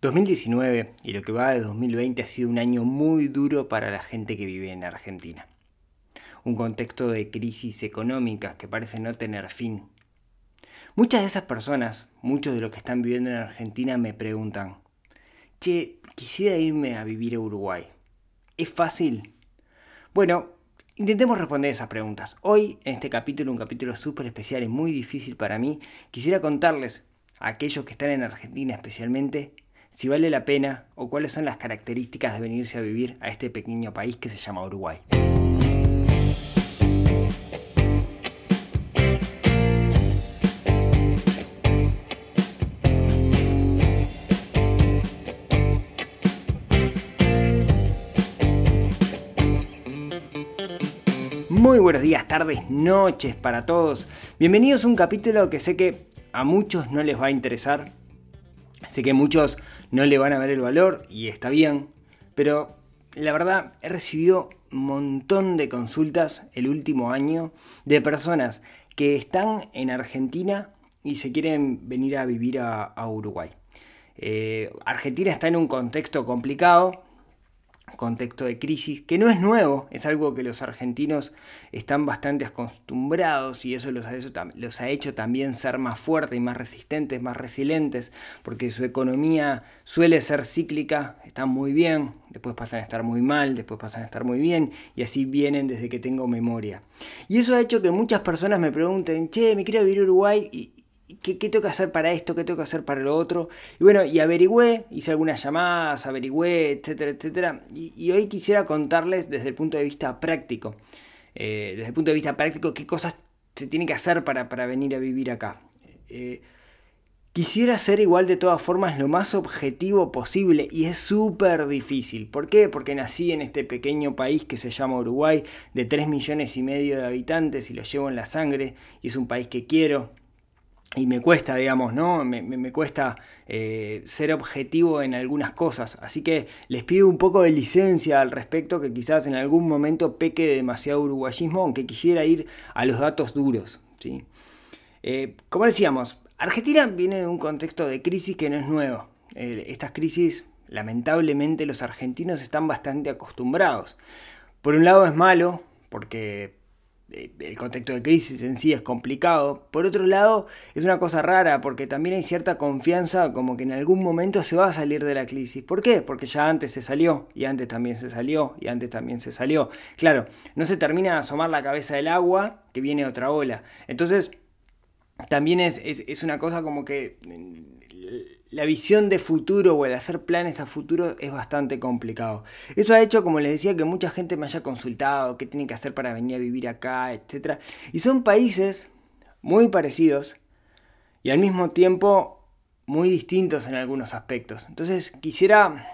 2019 y lo que va de 2020 ha sido un año muy duro para la gente que vive en Argentina. Un contexto de crisis económicas que parece no tener fin. Muchas de esas personas, muchos de los que están viviendo en Argentina me preguntan, che, quisiera irme a vivir a Uruguay. ¿Es fácil? Bueno, intentemos responder esas preguntas. Hoy, en este capítulo, un capítulo súper especial y muy difícil para mí, quisiera contarles a aquellos que están en Argentina especialmente si vale la pena o cuáles son las características de venirse a vivir a este pequeño país que se llama Uruguay. Muy buenos días, tardes, noches para todos. Bienvenidos a un capítulo que sé que a muchos no les va a interesar, Sé que muchos no le van a ver el valor y está bien, pero la verdad he recibido un montón de consultas el último año de personas que están en Argentina y se quieren venir a vivir a, Uruguay. Eh, Argentina está en un contexto complicado, contexto de crisis, que no es nuevo, es algo que los argentinos están bastante acostumbrados y eso los ha, hecho, los ha hecho también ser más fuertes y más resistentes, más resilientes, porque su economía suele ser cíclica, están muy bien, después pasan a estar muy mal, después pasan a estar muy bien y así vienen desde que tengo memoria. Y eso ha hecho que muchas personas me pregunten, che, me quiero vivir a Uruguay y, ¿Qué, tengo que hacer para esto? ¿Qué tengo que hacer para lo otro? Y bueno, y averigüé, hice algunas llamadas, averigüé, etcétera, etcétera. Y, hoy quisiera contarles desde el punto de vista práctico, eh, desde el punto de vista práctico, qué cosas se tienen que hacer para, venir a vivir acá. Eh, quisiera ser igual de todas formas lo más objetivo posible y es súper difícil. ¿Por qué? Porque nací en este pequeño país que se llama Uruguay, de 3 millones y medio de habitantes y lo llevo en la sangre y es un país que quiero y me cuesta, digamos, ¿no? Me, cuesta eh, ser objetivo en algunas cosas. Así que les pido un poco de licencia al respecto, que quizás en algún momento peque de demasiado uruguayismo, aunque quisiera ir a los datos duros. ¿sí? Eh, como decíamos, Argentina viene de un contexto de crisis que no es nuevo. Eh, estas crisis, lamentablemente, los argentinos están bastante acostumbrados. Por un lado es malo, porque el contexto de crisis en sí es complicado. Por otro lado, es una cosa rara porque también hay cierta confianza como que en algún momento se va a salir de la crisis. ¿Por qué? Porque ya antes se salió y antes también se salió y antes también se salió. Claro, no se termina de asomar la cabeza del agua que viene otra ola. Entonces, también es, es una cosa como que la visión de futuro o el hacer planes a futuro es bastante complicado. Eso ha hecho, como les decía, que mucha gente me haya consultado qué tienen que hacer para venir a vivir acá, etc. Y son países muy parecidos y al mismo tiempo muy distintos en algunos aspectos. Entonces quisiera,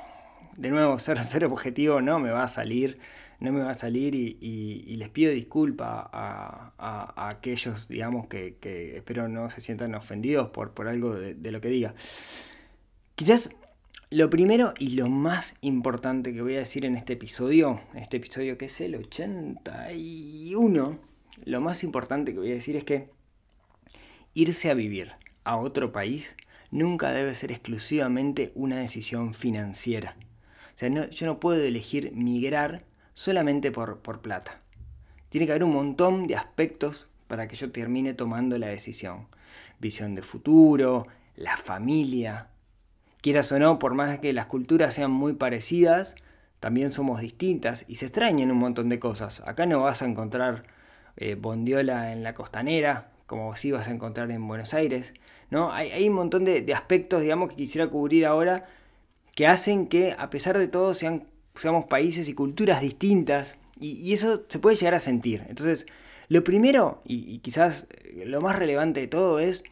de nuevo, ser, ser objetivo, no me va a salir, no me va a salir y, les pido disculpa a, aquellos, digamos, que, espero no se sientan ofendidos por, por algo de, de lo que diga. Quizás lo primero y lo más importante que voy a decir en este episodio, este episodio que es el 81, lo más importante que voy a decir es que irse a vivir a otro país nunca debe ser exclusivamente una decisión financiera. O sea, yo no puedo elegir migrar solamente por, por plata. Tiene que haber un montón de aspectos para que yo termine tomando la decisión. Visión de futuro, la familia, quieras o no, por más que las culturas sean muy parecidas, también somos distintas y se extrañan un montón de cosas. Acá no vas a encontrar eh, bondiola en la costanera, como sí vas a encontrar en Buenos Aires. ¿no? Hay, un montón de, aspectos, digamos, que quisiera cubrir ahora que hacen que, a pesar de todo, sean, seamos países y culturas distintas. Y, eso se puede llegar a sentir. Entonces, lo primero, y quizás lo más relevante de todo, es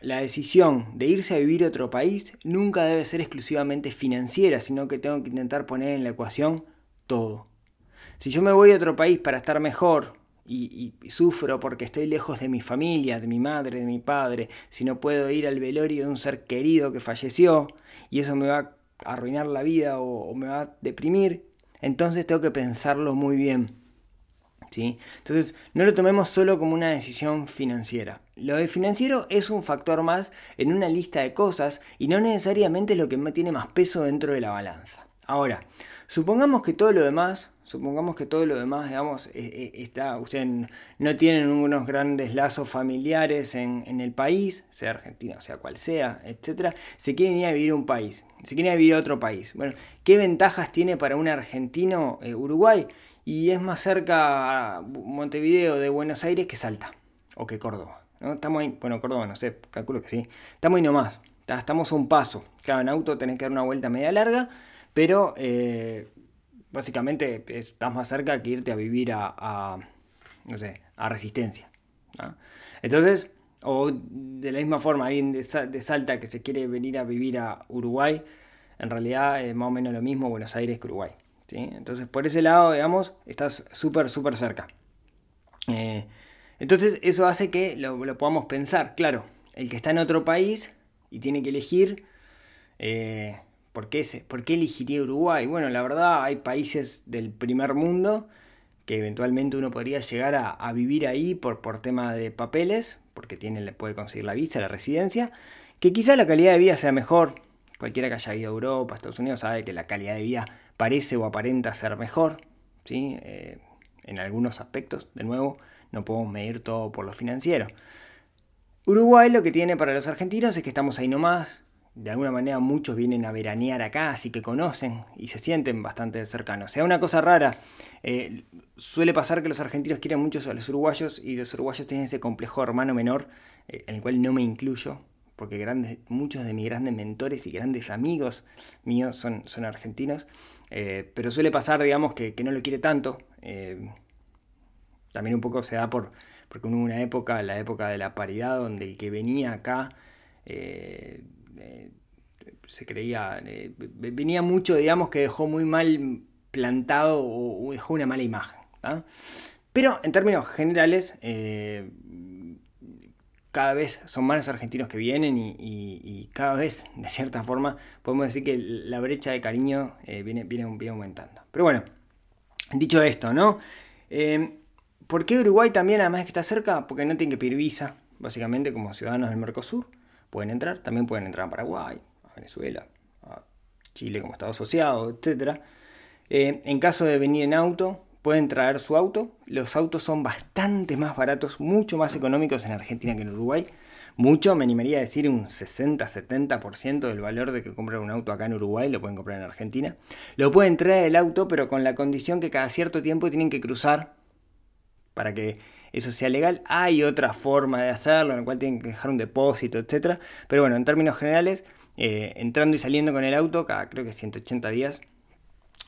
la decisión de irse a vivir a otro país nunca debe ser exclusivamente financiera, sino que tengo que intentar poner en la ecuación todo. Si yo me voy a otro país para estar mejor y, sufro porque estoy lejos de mi familia, de mi madre, de mi padre, si no puedo ir al velorio de un ser querido que falleció y eso me va arruinar la vida o me va a deprimir, entonces tengo que pensarlo muy bien. ¿Sí? Entonces, no lo tomemos solo como una decisión financiera. Lo de financiero es un factor más en una lista de cosas y no necesariamente es lo que tiene más peso dentro de la balanza. Ahora, supongamos que todo lo demás Supongamos que todo lo demás, digamos, e, e, está, ustedes no tienen unos grandes lazos familiares en, el país, sea Argentina, sea cual sea, etcétera, se quieren ir a vivir a un país, se quieren ir a vivir a otro país. Bueno, ¿qué ventajas tiene para un argentino eh, Uruguay? Y es más cerca Montevideo de Buenos Aires que Salta o que Córdoba. ¿no? Estamos ahí, bueno, Córdoba no sé, calculo que sí. Estamos ahí nomás, estamos a un paso. Claro, en auto tenés que dar una vuelta media larga, pero eh, básicamente estás más cerca que irte a vivir a, no sé, a resistencia. Entonces, o de la misma forma, alguien de, Salta que se quiere venir a vivir a Uruguay, en realidad es más o menos lo mismo Buenos Aires que Uruguay. ¿sí? Entonces, por ese lado, digamos, estás súper, súper cerca. Eh, entonces, eso hace que lo, podamos pensar. Claro, el que está en otro país y tiene que elegir, eh, ¿Por qué, ¿Por qué elegiría Uruguay? Bueno, la verdad hay países del primer mundo que eventualmente uno podría llegar a, vivir ahí por, por tema de papeles, porque tiene, puede conseguir la visa, la residencia, que quizá la calidad de vida sea mejor. Cualquiera que haya ido a Europa, Estados Unidos, sabe que la calidad de vida parece o aparenta ser mejor, ¿sí? Eh, en algunos aspectos, de nuevo, no podemos medir todo por lo financiero. Uruguay lo que tiene para los argentinos es que estamos ahí nomás, de alguna manera muchos vienen a veranear acá, así que conocen y se sienten bastante cercanos. O sea, una cosa rara, eh, suele pasar que los argentinos quieren mucho a los uruguayos y los uruguayos tienen ese complejo hermano menor, eh, en el cual no me incluyo, porque grandes, muchos de mis grandes mentores y grandes amigos míos son, son argentinos, eh, pero suele pasar, digamos, que, no lo quiere tanto. también un poco se da por, porque hubo una época, la época de la paridad, donde el que venía acá se creía, eh, venía mucho, digamos, que dejó muy mal plantado o, dejó una mala imagen. Pero en términos generales, eh, cada vez son más los argentinos que vienen y, cada vez, de cierta forma, podemos decir que la brecha de cariño viene, viene, aumentando. Pero bueno, dicho esto, ¿no? ¿Por qué Uruguay también, además de que está cerca? Porque no tiene que pedir visa, básicamente como ciudadanos del Mercosur pueden entrar. También pueden entrar a Paraguay, a Venezuela, a Chile como Estado asociado, etc. Eh, en caso de venir en auto, pueden traer su auto. Los autos son bastante más baratos, mucho más económicos en Argentina que en Uruguay. Mucho, me animaría a decir un 60-70% del valor de que comprar un auto acá en Uruguay lo pueden comprar en Argentina. Lo pueden traer el auto, pero con la condición que cada cierto tiempo tienen que cruzar para que eso sea legal. Hay otra forma de hacerlo, en la cual tienen que dejar un depósito, etc. Pero bueno, en términos generales, eh, entrando y saliendo con el auto, cada creo que 180 días,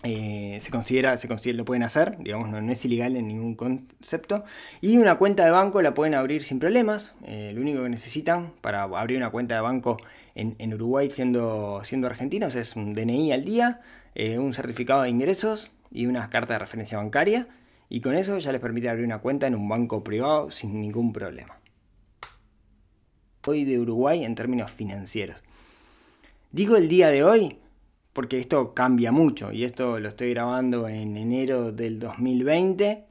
eh, se considera, se considera, lo pueden hacer, digamos, no, es ilegal en ningún concepto. Y una cuenta de banco la pueden abrir sin problemas. Eh, lo único que necesitan para abrir una cuenta de banco en, Uruguay siendo, siendo argentinos es un DNI al día, un certificado de ingresos y una carta de referencia bancaria y con eso ya les permite abrir una cuenta en un banco privado sin ningún problema. Hoy de Uruguay en términos financieros. Digo el día de hoy porque esto cambia mucho y esto lo estoy grabando en enero del 2020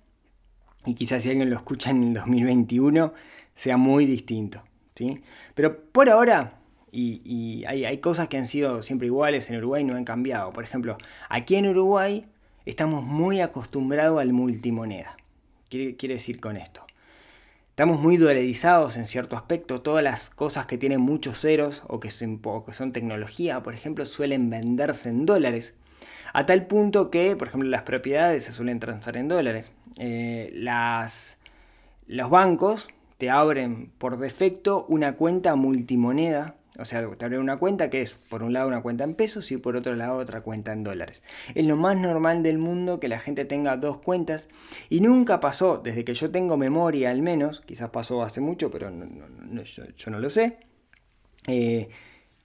y quizás si alguien lo escucha en el 2021 sea muy distinto. ¿sí? Pero por ahora, y, hay, hay cosas que han sido siempre iguales en Uruguay y no han cambiado. Por ejemplo, aquí en Uruguay estamos muy acostumbrados al multimoneda. ¿Qué quiere decir con esto? Estamos muy dolarizados en cierto aspecto. Todas las cosas que tienen muchos ceros o que, son, tecnología, por ejemplo, suelen venderse en dólares. A tal punto que, por ejemplo, las propiedades se suelen transar en dólares. Eh, los bancos te abren por defecto una cuenta multimoneda o sea, te abre una cuenta que es por un lado una cuenta en pesos y por otro lado otra cuenta en dólares. Es lo más normal del mundo que la gente tenga dos cuentas y nunca pasó, desde que yo tengo memoria al menos, quizás pasó hace mucho, pero yo, no lo sé, eh,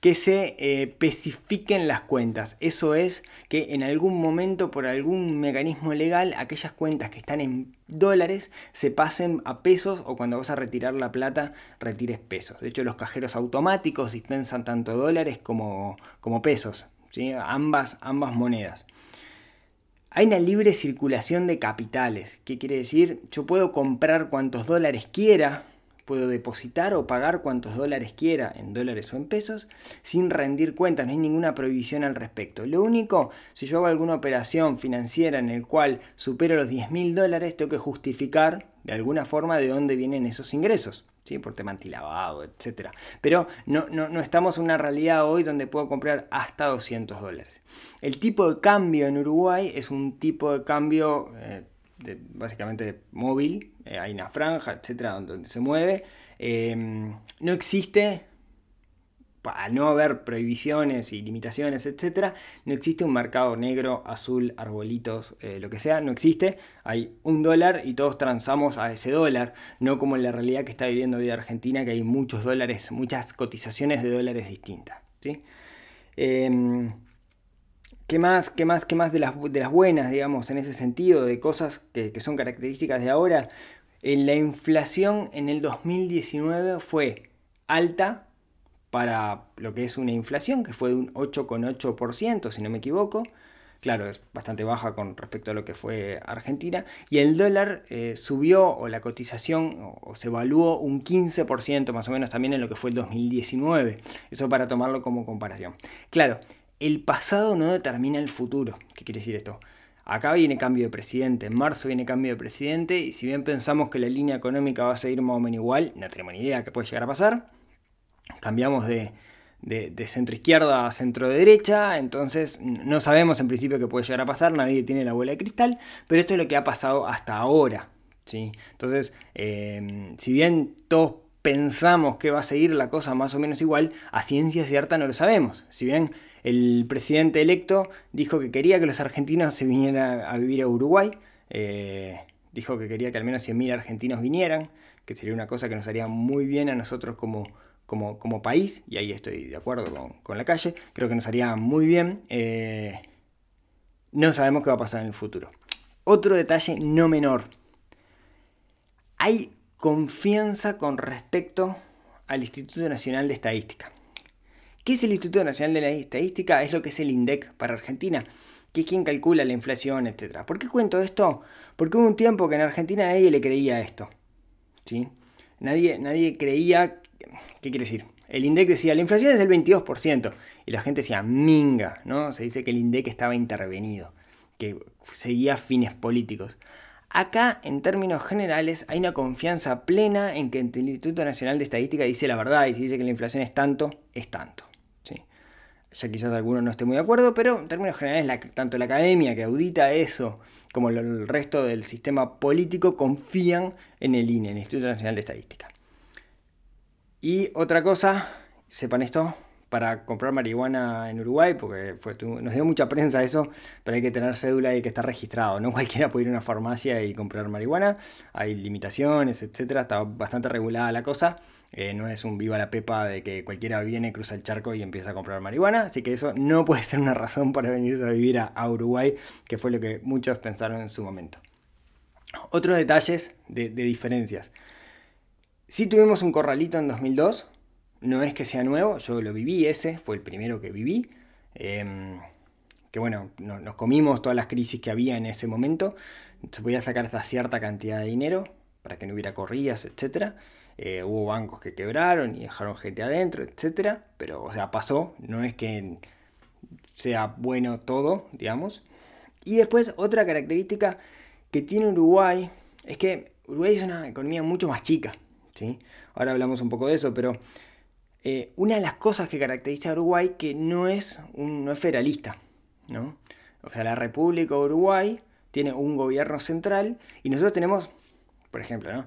que se eh, especifiquen las cuentas. Eso es que en algún momento, por algún mecanismo legal, aquellas cuentas que están en dólares se pasen a pesos o cuando vas a retirar la plata, retires pesos. De hecho, los cajeros automáticos dispensan tanto dólares como, como pesos, ¿sí? ambas, ambas monedas. Hay una libre circulación de capitales. ¿Qué quiere decir? Yo puedo comprar cuantos dólares quiera, puedo depositar o pagar cuantos dólares quiera en dólares o en pesos sin rendir cuentas, no hay ninguna prohibición al respecto. Lo único, si yo hago alguna operación financiera en el cual supero los 10 mil dólares, tengo que justificar de alguna forma de dónde vienen esos ingresos. ¿sí? por tema antilavado, etc. Pero no, no, estamos en una realidad hoy donde puedo comprar hasta 200 dólares. El tipo de cambio en Uruguay es un tipo de cambio eh, básicamente móvil, eh, hay una franja, etcétera, donde, se mueve. Eh, no existe al no haber prohibiciones y limitaciones, etcétera, no existe un mercado negro, azul, arbolitos, eh, lo que sea, no existe. Hay un dólar y todos transamos a ese dólar, no como en la realidad que está viviendo hoy Argentina, que hay muchos dólares, muchas cotizaciones de dólares distintas. ¿sí? ¿Qué más, qué más, qué más de las, de las buenas, digamos, en ese sentido, de cosas que, son características de ahora? En la inflación en el 2019 fue alta, para lo que es una inflación, que fue de un 8,8%, si no me equivoco. Claro, es bastante baja con respecto a lo que fue Argentina. Y el dólar eh, subió, o la cotización, o, se evaluó un 15% más o menos también en lo que fue el 2019. Eso para tomarlo como comparación. Claro, el pasado no determina el futuro. ¿Qué quiere decir esto? Acá viene cambio de presidente, en marzo viene cambio de presidente y si bien pensamos que la línea económica va a seguir más o menos igual, no tenemos ni idea qué puede llegar a pasar cambiamos de, centro izquierda a centro derecha, entonces no sabemos en principio qué puede llegar a pasar, nadie tiene la bola de cristal, pero esto es lo que ha pasado hasta ahora. ¿sí? Entonces, em, si bien todos pensamos que va a seguir la cosa más o menos igual, a ciencia cierta no lo sabemos. Si bien el presidente electo dijo que quería que los argentinos se vinieran a vivir a Uruguay, eh, dijo que quería que al menos 100.000 argentinos vinieran, que sería una cosa que nos haría muy bien a nosotros como país, y ahí estoy de acuerdo con, la calle, creo que nos haría muy bien. Eh, no sabemos qué va a pasar en el futuro. Otro detalle no menor. Hay confianza con respecto al Instituto Nacional de Estadística. ¿Qué es el Instituto Nacional de Estadística? Es lo que es el INDEC para Argentina, que es quien calcula la inflación, etc. ¿Por qué cuento esto? Porque hubo un tiempo que en Argentina nadie le creía esto. ¿sí? Nadie, nadie creía ¿Qué quiere decir? El INDEC decía, la inflación es del 22%. Y la gente decía, minga, ¿no? Se dice que el INDEC estaba intervenido, que seguía fines políticos. Acá, en términos generales, hay una confianza plena en que el Instituto Nacional de Estadística dice la verdad y si dice que la inflación es tanto, es tanto. Ya quizás alguno no esté muy de acuerdo, pero en términos generales, tanto la academia que audita eso como el resto del sistema político confían en el INE, el Instituto Nacional de Estadística. Y otra cosa, sepan esto, para comprar marihuana en Uruguay, porque nos dio mucha prensa eso, pero hay que tener cédula y que estar registrado. No cualquiera puede ir a una farmacia y comprar marihuana. Hay limitaciones, etcétera. Está bastante regulada la cosa. Eh, no es un viva la pepa de que cualquiera viene, cruza el charco y empieza a comprar marihuana. Así que eso no puede ser una razón para venirse a vivir a, Uruguay, que fue lo que muchos pensaron en su momento. Otros detalles de diferencias. Si tuvimos un corralito en 2002, no es que sea nuevo, yo lo viví ese, fue el primero que viví. Em, que bueno, nos comimos todas las crisis que había en ese momento. Se podía sacar hasta cierta cantidad de dinero para que no hubiera corridas, etc. Eh, hubo bancos que quebraron y dejaron gente adentro, etc. Pero, o sea, pasó, no es que sea bueno todo, digamos. Y después, otra característica que tiene Uruguay es que Uruguay es una economía mucho más chica. Ahora hablamos un poco de eso, pero eh, una de las cosas que caracteriza a Uruguay que no es, un, no es federalista, ¿no? O sea, la República de Uruguay tiene un gobierno central y nosotros tenemos, por ejemplo, ¿no?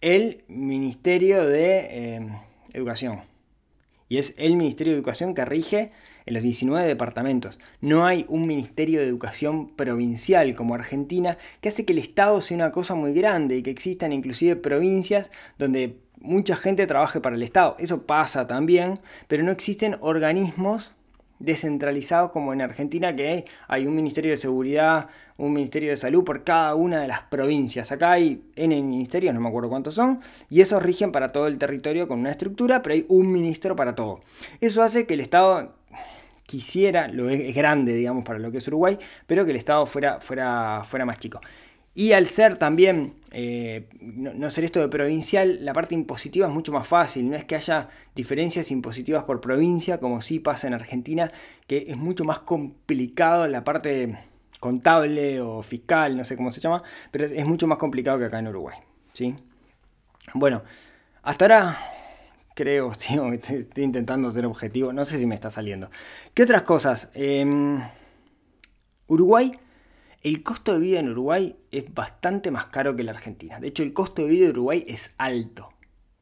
el Ministerio de eh, Educación. Y es el Ministerio de Educación que rige en los 19 departamentos. No hay un Ministerio de Educación provincial como Argentina que hace que el Estado sea una cosa muy grande y que existan inclusive provincias donde mucha gente trabaje para el Estado. Eso pasa también, pero no existen organismos descentralizados como en Argentina que hay un Ministerio de Seguridad, un Ministerio de Salud por cada una de las provincias. Acá hay N ministerios, no me acuerdo cuántos son, y esos rigen para todo el territorio con una estructura, pero hay un ministro para todo. Eso hace que el Estado quisiera, lo es, grande, digamos, para lo que es Uruguay, pero que el Estado fuera, fuera, fuera más chico. Y al ser también, eh, no, ser esto de provincial, la parte impositiva es mucho más fácil. No es que haya diferencias impositivas por provincia, como sí pasa en Argentina, que es mucho más complicado la parte contable o fiscal, no sé cómo se llama, pero es mucho más complicado que acá en Uruguay. ¿sí? Bueno, hasta ahora creo, tío, estoy intentando ser objetivo, no sé si me está saliendo. ¿Qué otras cosas? Em, Uruguay el costo de vida en Uruguay es bastante más caro que la Argentina. De hecho, el costo de vida de Uruguay es alto.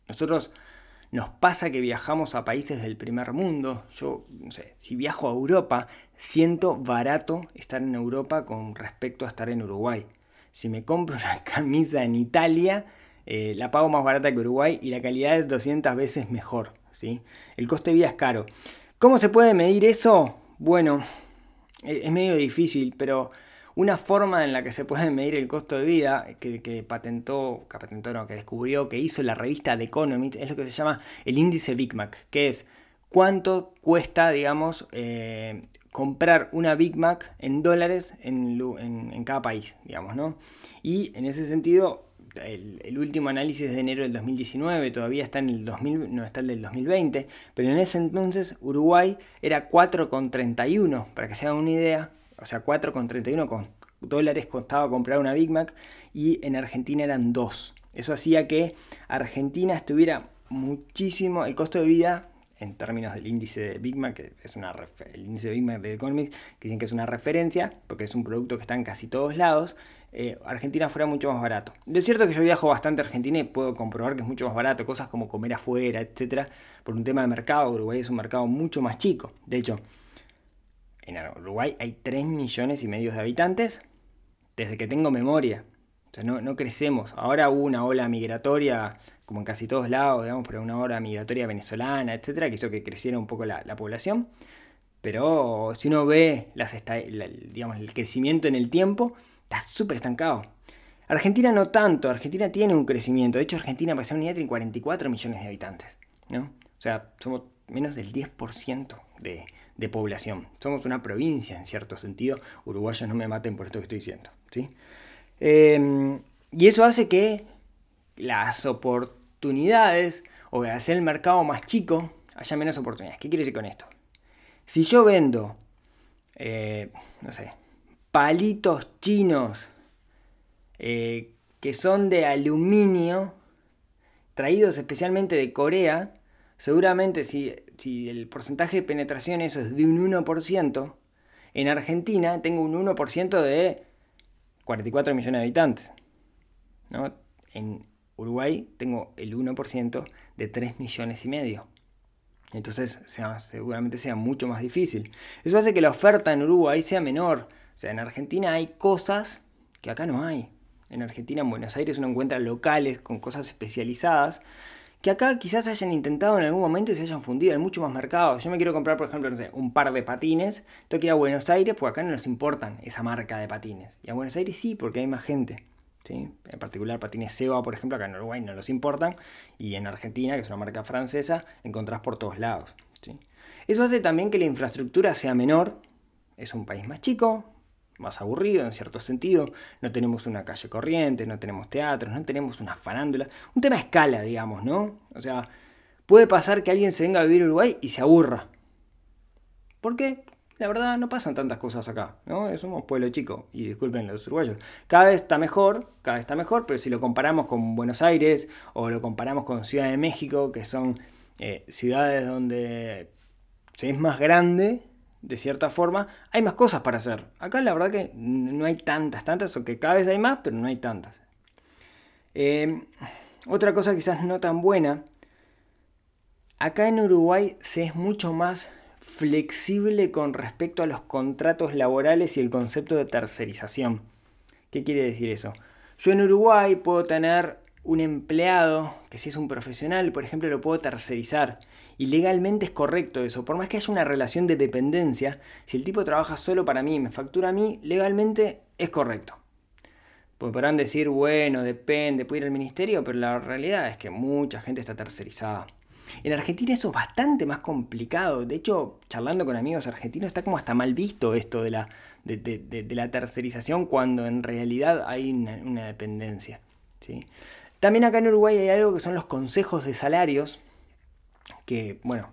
Nosotros nos pasa que viajamos a países del primer mundo. Yo, no sé, si viajo a Europa, siento barato estar en Europa con respecto a estar en Uruguay. Si me compro una camisa en Italia, eh, la pago más barata que Uruguay y la calidad es 200 veces mejor. ¿sí? El costo de vida es caro. ¿Cómo se puede medir eso? Bueno, e-, es medio difícil, pero una forma en la que se puede medir el costo de vida que, patentó, que patentó no, que descubrió, que hizo la revista The Economist, es lo que se llama el índice Big Mac, que es cuánto cuesta, digamos, eh, comprar una Big Mac en dólares en, cada país, digamos, ¿no? Y en ese sentido, el, último análisis de enero del 2019, todavía está en el 2000, no está el del 2020, pero en ese entonces Uruguay era 4,31, para que se hagan una idea, o sea, 4,31 dólares costaba comprar una Big Mac y en Argentina eran 2. Eso hacía que Argentina estuviera muchísimo, el costo de vida en términos del índice de Big Mac, que es una el índice de Big Mac de Economics, dicen que es una referencia, porque es un producto que está en casi todos lados, eh, Argentina fuera mucho más barato. De cierto que yo viajo bastante a Argentina y puedo comprobar que es mucho más barato, cosas como comer afuera, etcétera, por un tema de mercado. Uruguay es un mercado mucho más chico. De hecho, en Uruguay hay 3 millones y medio de habitantes desde que tengo memoria. O sea, no, crecemos. Ahora hubo una ola migratoria, como en casi todos lados, digamos, pero una ola migratoria venezolana, etcétera, que hizo que creciera un poco la, población. Pero si uno ve el crecimiento en el tiempo, está súper estancado. Argentina no tanto, Argentina tiene un crecimiento. De hecho, Argentina para ser unidad tiene 44 millones de habitantes. ¿no? O sea, somos menos del 10% de, de población. Somos una provincia en cierto sentido. Uruguayos no me maten por esto que estoy diciendo. ¿sí? Em, y eso hace que las oportunidades o hacer el mercado más chico haya menos oportunidades. ¿Qué quiere decir con esto? Si yo vendo, eh, no sé, palitos chinos eh, que son de aluminio, traídos especialmente de Corea, seguramente si si el porcentaje de penetración eso es de un 1%, en Argentina tengo un 1% de 44 millones de habitantes. ¿no? En Uruguay tengo el 1% de 3 millones y medio. Entonces seguramente sea mucho más difícil. Eso hace que la oferta en Uruguay sea menor. O sea, en Argentina hay cosas que acá no hay. En Argentina, en Buenos Aires, uno encuentra locales con cosas especializadas que acá quizás hayan intentado en algún momento y se hayan fundido. Hay mucho más mercado. Yo me quiero comprar, por ejemplo, no sé, un par de patines. Tengo que ir a Buenos Aires porque acá no nos importan esa marca de patines. Y a Buenos Aires sí, porque hay más gente. ¿sí? En particular, patines Seba, por ejemplo, acá en Uruguay no los importan. Y en Argentina, que es una marca francesa, encontrás por todos lados. ¿sí? Eso hace también que la infraestructura sea menor. Es un país más chico, más aburrido en cierto sentido. No tenemos una calle corriente, no tenemos teatros, no tenemos una farándula. Un tema a escala, digamos, ¿no? O sea, puede pasar que alguien se venga a vivir a Uruguay y se aburra. Porque la verdad no pasan tantas cosas acá, ¿no? Somos pueblo chico, y disculpen los uruguayos. Cada vez está mejor, cada vez está mejor, pero si lo comparamos con Buenos Aires o lo comparamos con Ciudad de México, que son eh, ciudades donde se es más grande, de cierta forma, hay más cosas para hacer. Acá la verdad que no hay tantas, tantas, o que cada vez hay más, pero no hay tantas. Em, otra cosa quizás no tan buena, acá en Uruguay se es mucho más flexible con respecto a los contratos laborales y el concepto de tercerización. ¿Qué quiere decir eso? Yo en Uruguay puedo tener un empleado que si es un profesional, por ejemplo, lo puedo tercerizar y legalmente es correcto eso. Por más que haya una relación de dependencia, si el tipo trabaja solo para mí y me factura a mí, legalmente es correcto. Pues podrán decir, bueno, depende, puede ir al ministerio, pero la realidad es que mucha gente está tercerizada. En Argentina eso es bastante más complicado. De hecho, charlando con amigos argentinos, está como hasta mal visto esto de la, de, la tercerización cuando en realidad hay una, dependencia. ¿sí? También acá en Uruguay hay algo que son los consejos de salarios, que, bueno,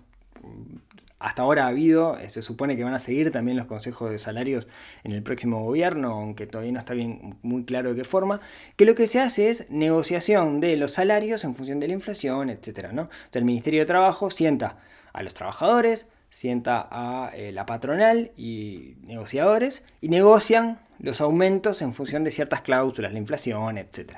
hasta ahora ha habido, eh, se supone que van a seguir también los consejos de salarios en el próximo gobierno, aunque todavía no está bien muy claro de qué forma, que lo que se hace es negociación de los salarios en función de la inflación, etc. ¿no? el Ministerio de Trabajo sienta a los trabajadores, sienta a eh, la patronal y negociadores y negocian los aumentos en función de ciertas cláusulas, la inflación, etc.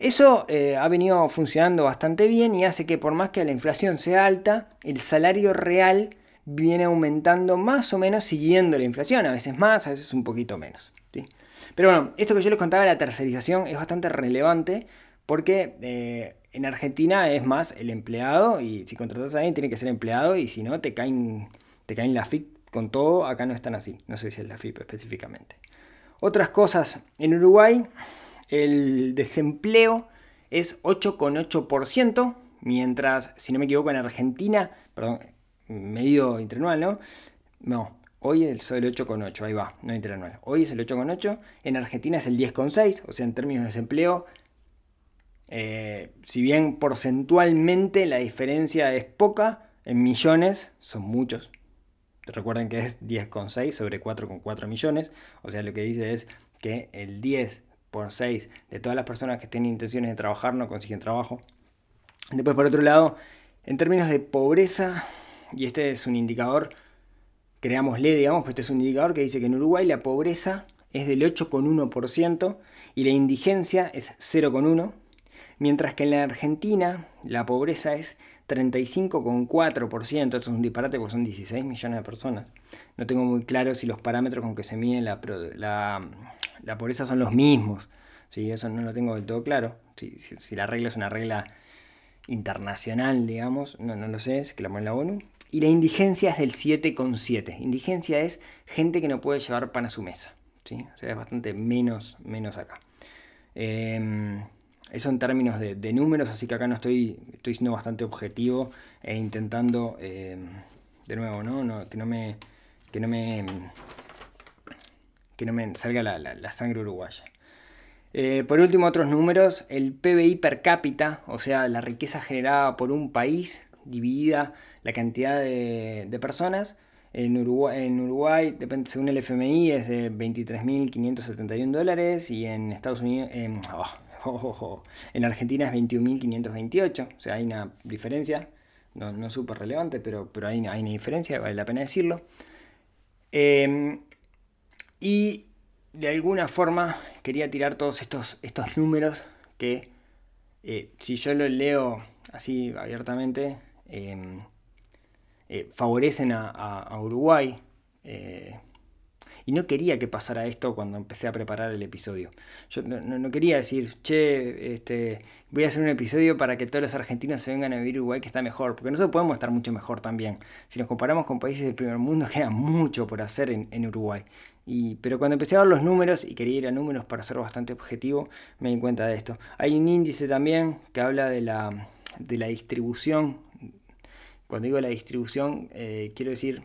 Eso eh, ha venido funcionando bastante bien y hace que por más que la inflación sea alta, el salario real viene aumentando más o menos siguiendo la inflación, a veces más, a veces un poquito menos. Pero bueno, esto que yo les contaba de la tercerización es bastante relevante porque eh, en Argentina es más el empleado y si contratas a alguien tiene que ser empleado y si no te caen, te caen la FIP con todo, acá no están así, no sé si es la FIP específicamente. Otras cosas, en Uruguay el desempleo es 8,8%, mientras, si no me equivoco, en Argentina, perdón, medio interanual, ¿no? No, hoy es el 8,8, ahí va, no interanual. Hoy es el 8,8, en Argentina es el 10,6, o sea, en términos de desempleo, eh, si bien porcentualmente la diferencia es poca, en millones son muchos. Recuerden que es 10,6 sobre 4,4 millones, o sea, lo que dice es que el 10 por 6 de todas las personas que tienen intenciones de trabajar no consiguen trabajo. Después, por otro lado, en términos de pobreza, y este es un indicador, creámosle, digamos, pues este es un indicador que dice que en Uruguay la pobreza es del 8,1% y la indigencia es 0,1%, mientras que en la Argentina la pobreza es 35,4%, esto es un disparate porque son 16 millones de personas. No tengo muy claro si los parámetros con que se mide la, la, la pobreza son los mismos. ¿sí? Eso no lo tengo del todo claro. Si, la regla es una regla internacional, digamos, no, no lo sé, es que la pone la ONU. Y la indigencia es del 7,7. Indigencia es gente que no puede llevar pan a su mesa. ¿sí? O sea, es bastante menos, menos acá. Em, eso en términos de, números, así que acá no estoy, estoy siendo bastante objetivo e intentando, em, de nuevo, ¿no? no que no me, que no me que no me salga la, sangre uruguaya. Eh, por último, otros números, el PBI per cápita, o sea, la riqueza generada por un país dividida la cantidad de, personas. En Uruguay, en Uruguay, según el FMI, es de 23.571 dólares y en Estados Unidos, oh, en Argentina es 21.528, o sea, hay una diferencia, no, no súper relevante, pero, pero hay, hay, una diferencia, vale la pena decirlo. Eh, y de alguna forma quería tirar todos estos, estos números que eh, si yo los leo así abiertamente, em, eh, favorecen a, Uruguay. Y no quería que pasara esto cuando empecé a preparar el episodio. Yo no, quería decir, che, este, voy a hacer un episodio para que todos los argentinos se vengan a vivir Uruguay que está mejor, porque nosotros podemos estar mucho mejor también. Si nos comparamos con países del primer mundo, queda mucho por hacer en, Uruguay. Y, pero cuando empecé a ver los números y quería ir a números para ser bastante objetivo, me di cuenta de esto. Hay un índice también que habla de la, de la distribución. Cuando digo la distribución, eh, quiero decir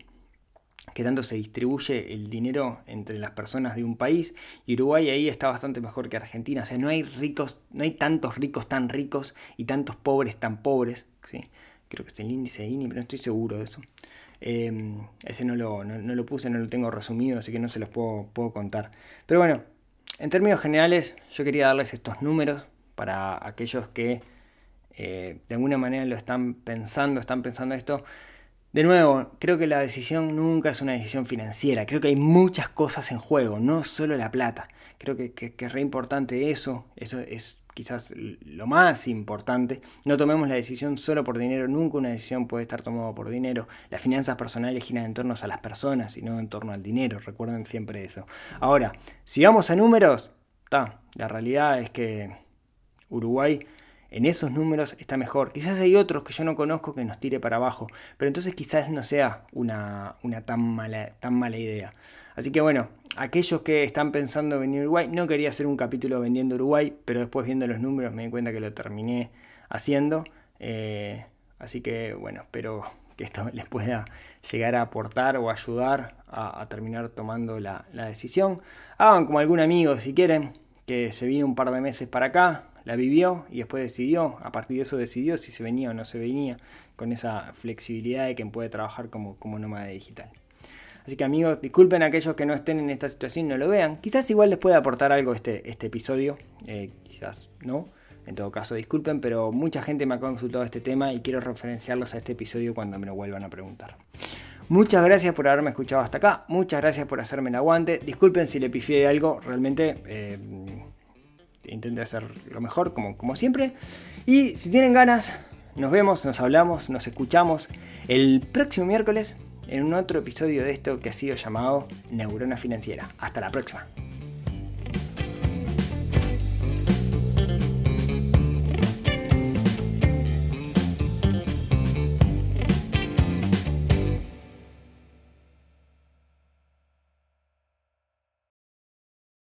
que tanto se distribuye el dinero entre las personas de un país y Uruguay ahí está bastante mejor que Argentina, o sea, no hay ricos, no hay tantos ricos tan ricos y tantos pobres tan pobres, ¿sí? creo que es el índice de INI, pero no estoy seguro de eso. Em, ese no lo, no, lo, puse, no lo tengo resumido, así que no se los puedo, puedo contar. Pero bueno, en términos generales, yo quería darles estos números para aquellos que eh, de alguna manera lo están pensando, están pensando esto. De nuevo, creo que la decisión nunca es una decisión financiera. Creo que hay muchas cosas en juego, no solo la plata. Creo que, es re importante eso. Eso es quizás lo más importante. No tomemos la decisión solo por dinero. Nunca una decisión puede estar tomada por dinero. Las finanzas personales giran en torno a las personas y no en torno al dinero. Recuerden siempre eso. Ahora, si vamos a números, la realidad es que Uruguay en esos números está mejor. Quizás hay otros que yo no conozco que nos tire para abajo, pero entonces quizás no sea una, tan, mala, tan mala idea. Así que bueno, aquellos que están pensando en venir a Uruguay, no quería hacer un capítulo vendiendo Uruguay, pero después viendo los números me di cuenta que lo terminé haciendo. Eh, Así que bueno, espero que esto les pueda llegar a aportar o ayudar a, terminar tomando la, la, decisión. Hagan como algún amigo si quieren, que se vino un par de meses para acá, la vivió y después decidió, a partir de eso decidió si se venía o no se venía, con esa flexibilidad de quien puede trabajar como, como nómada digital. Así que amigos, disculpen a aquellos que no estén en esta situación y no lo vean. Quizás igual les pueda aportar algo este, este episodio, eh, quizás no. En todo caso, disculpen, pero mucha gente me ha consultado este tema y quiero referenciarlos a este episodio cuando me lo vuelvan a preguntar. Muchas gracias por haberme escuchado hasta acá. Muchas gracias por hacerme el aguante. Disculpen si le pifié algo. Realmente eh, intenté hacer lo mejor, como, como siempre. Y si tienen ganas, nos vemos, nos hablamos, nos escuchamos el próximo miércoles en un otro episodio de esto que ha sido llamado Neurona Financiera. Hasta la próxima.